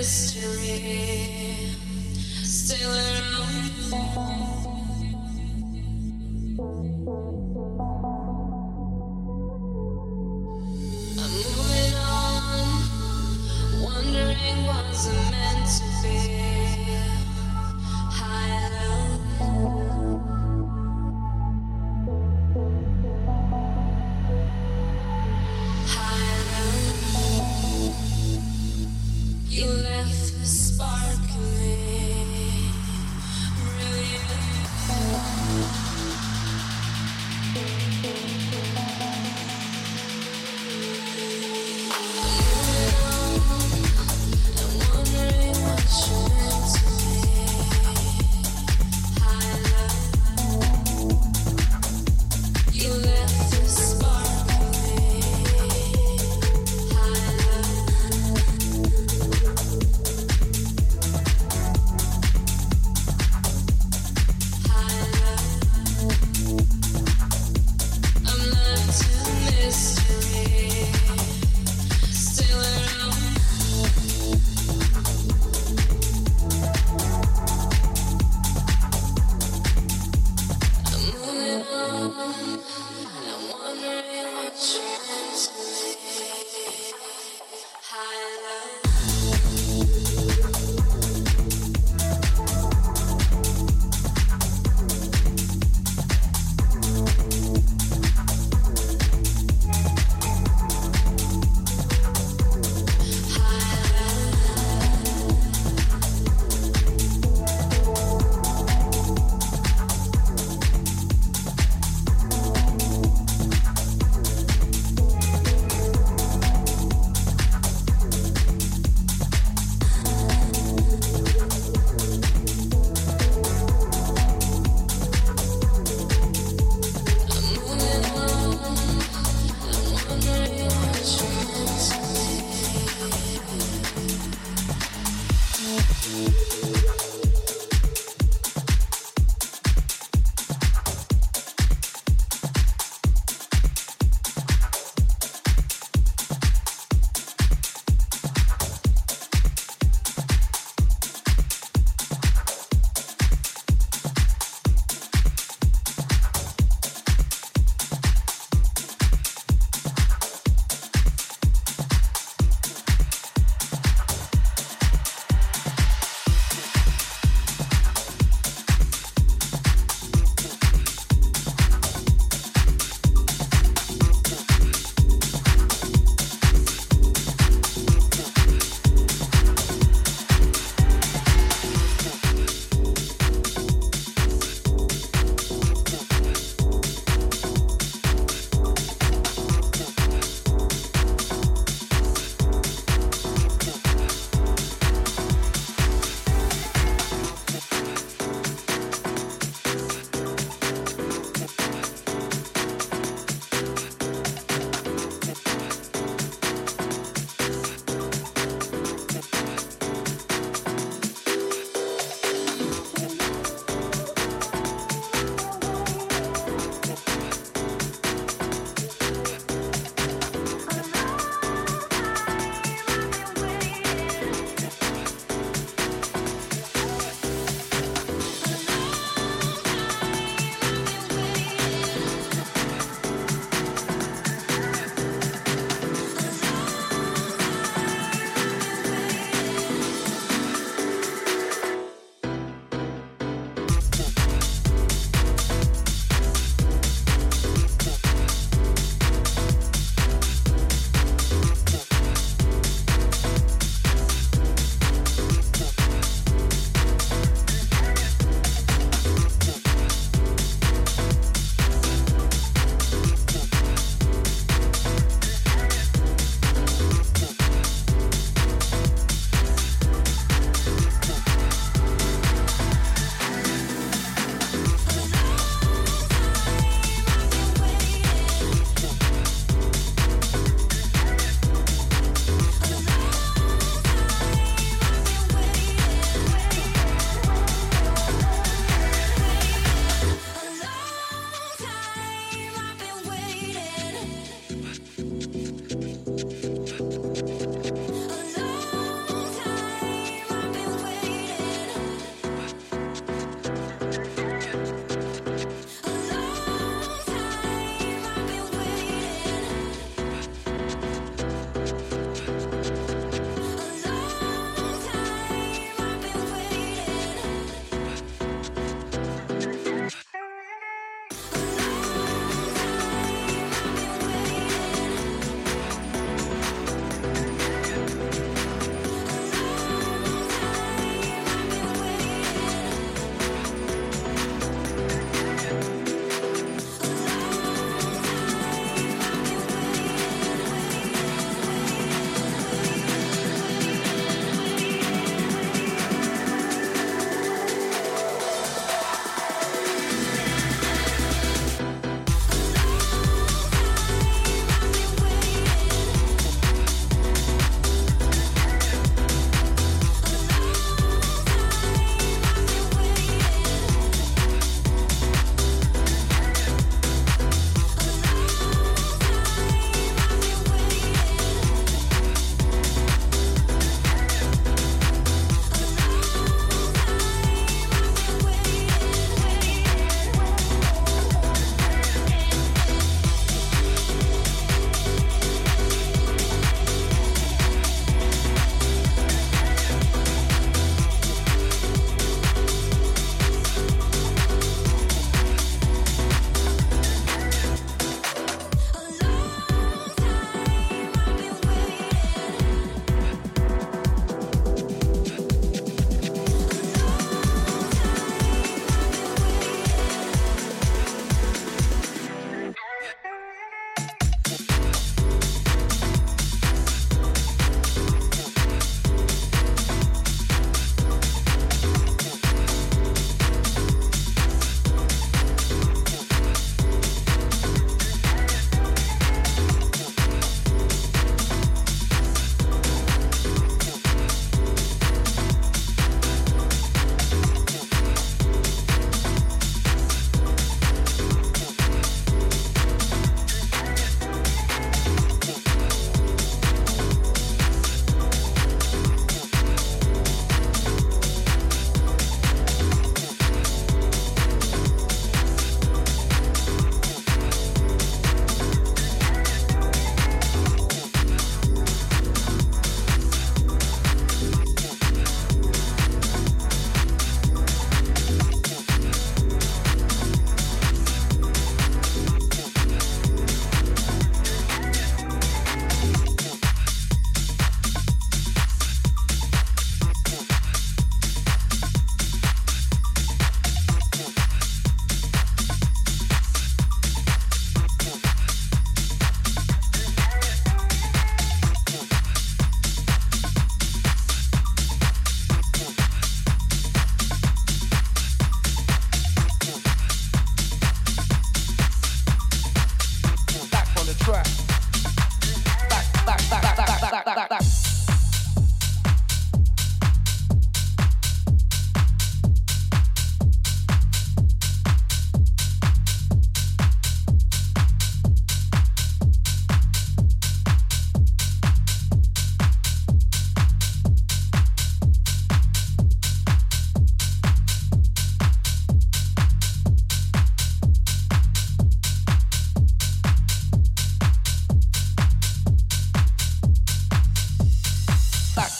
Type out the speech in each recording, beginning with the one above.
mystery still around.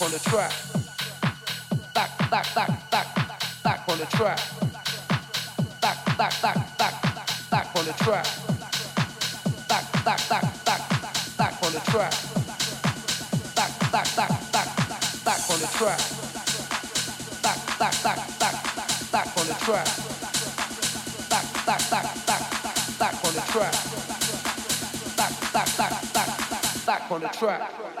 on the track. Back, back, back, back, back on the track. Back, back, back, back, back on the track. Back, back, back, back, back on the track. Back, back, back, back, back on the track. Back, back, back, back, back on the track. Back, back, back, back, back on the track. Back, back, back, back, back on the track.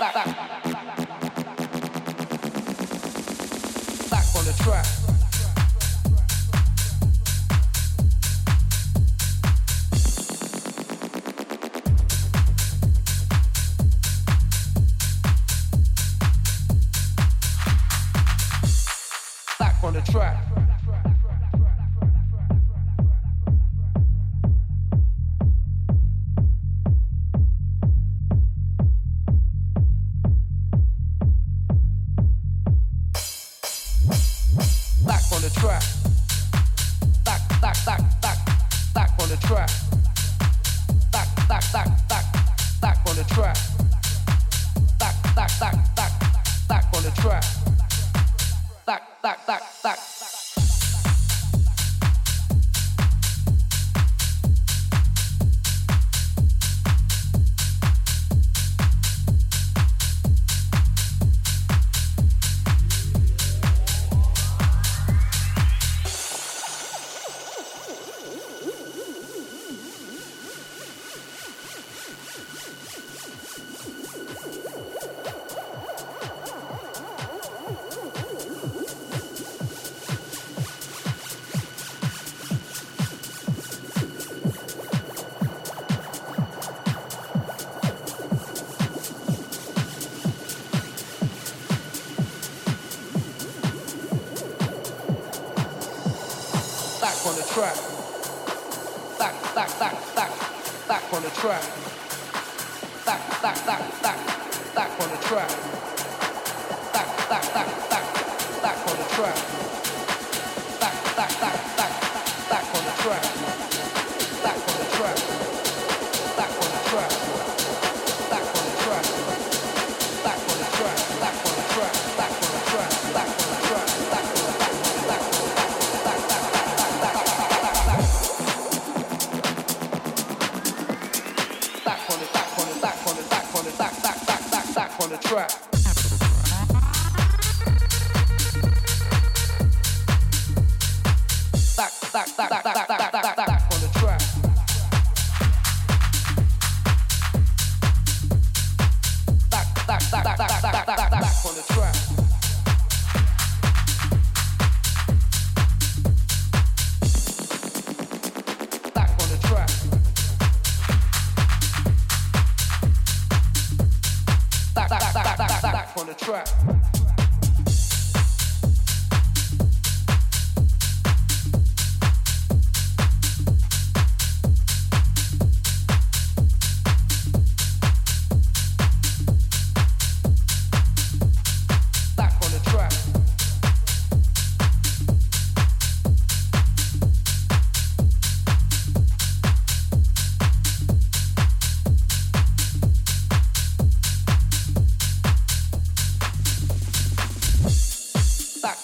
Back, back, back, back, back on the track. Back, back, back, back.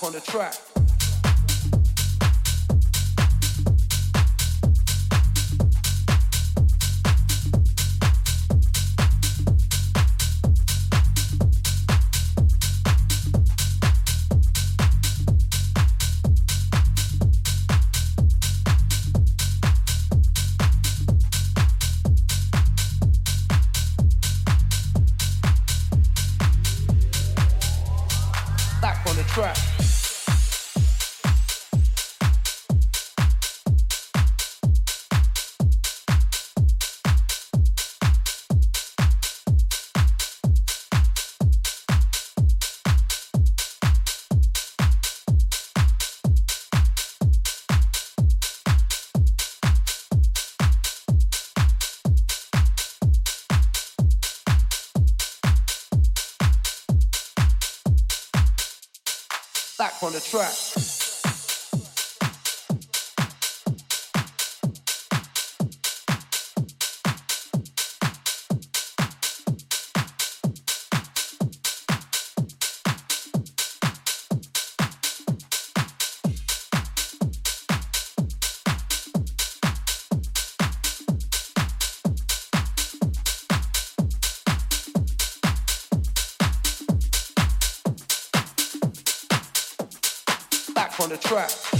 on the track. On the track.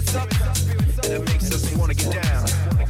spirits up, and it makes us wanna get down.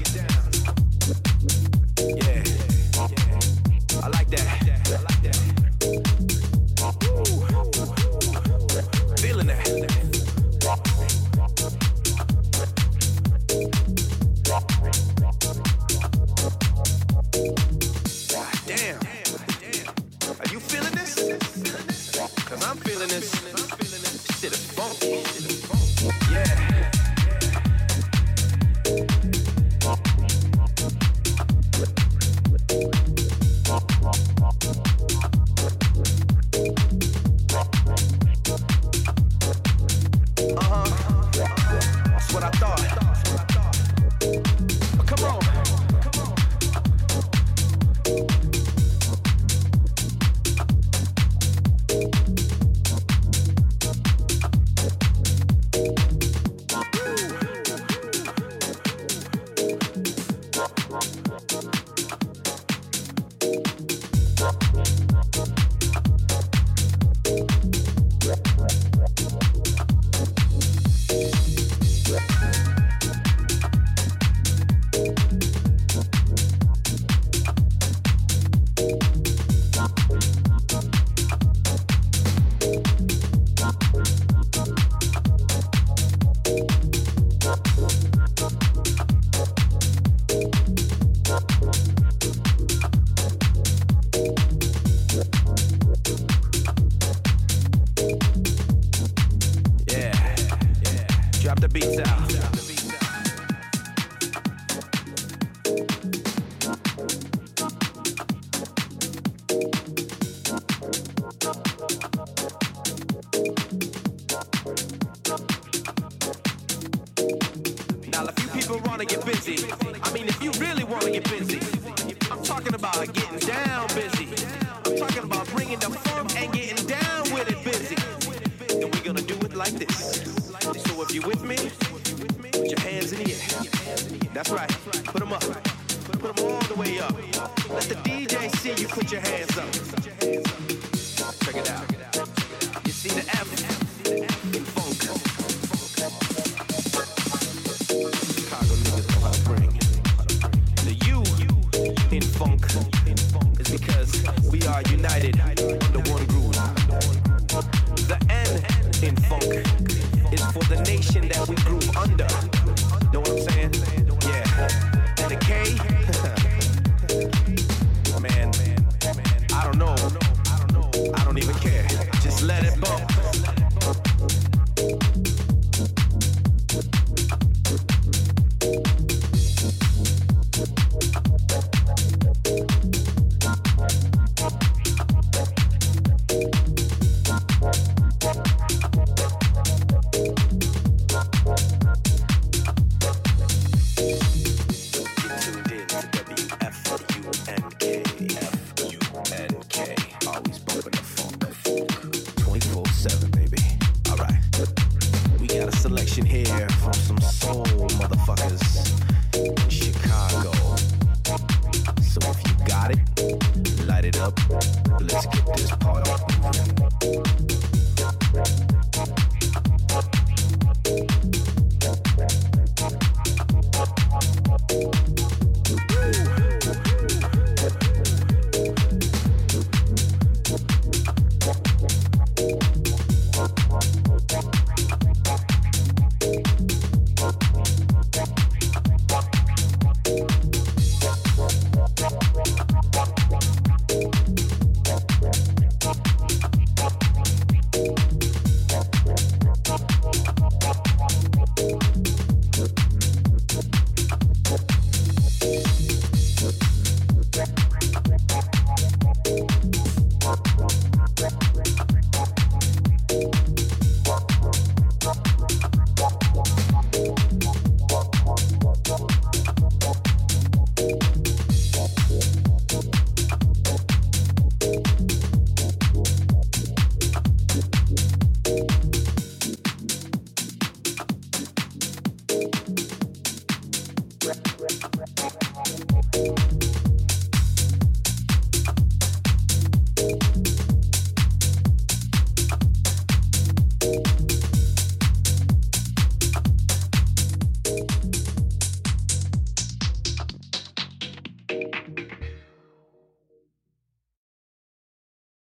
in funk is because we are united under one groove. The N in funk is for the nation that we groove under. Know what I'm saying? Yeah. And the K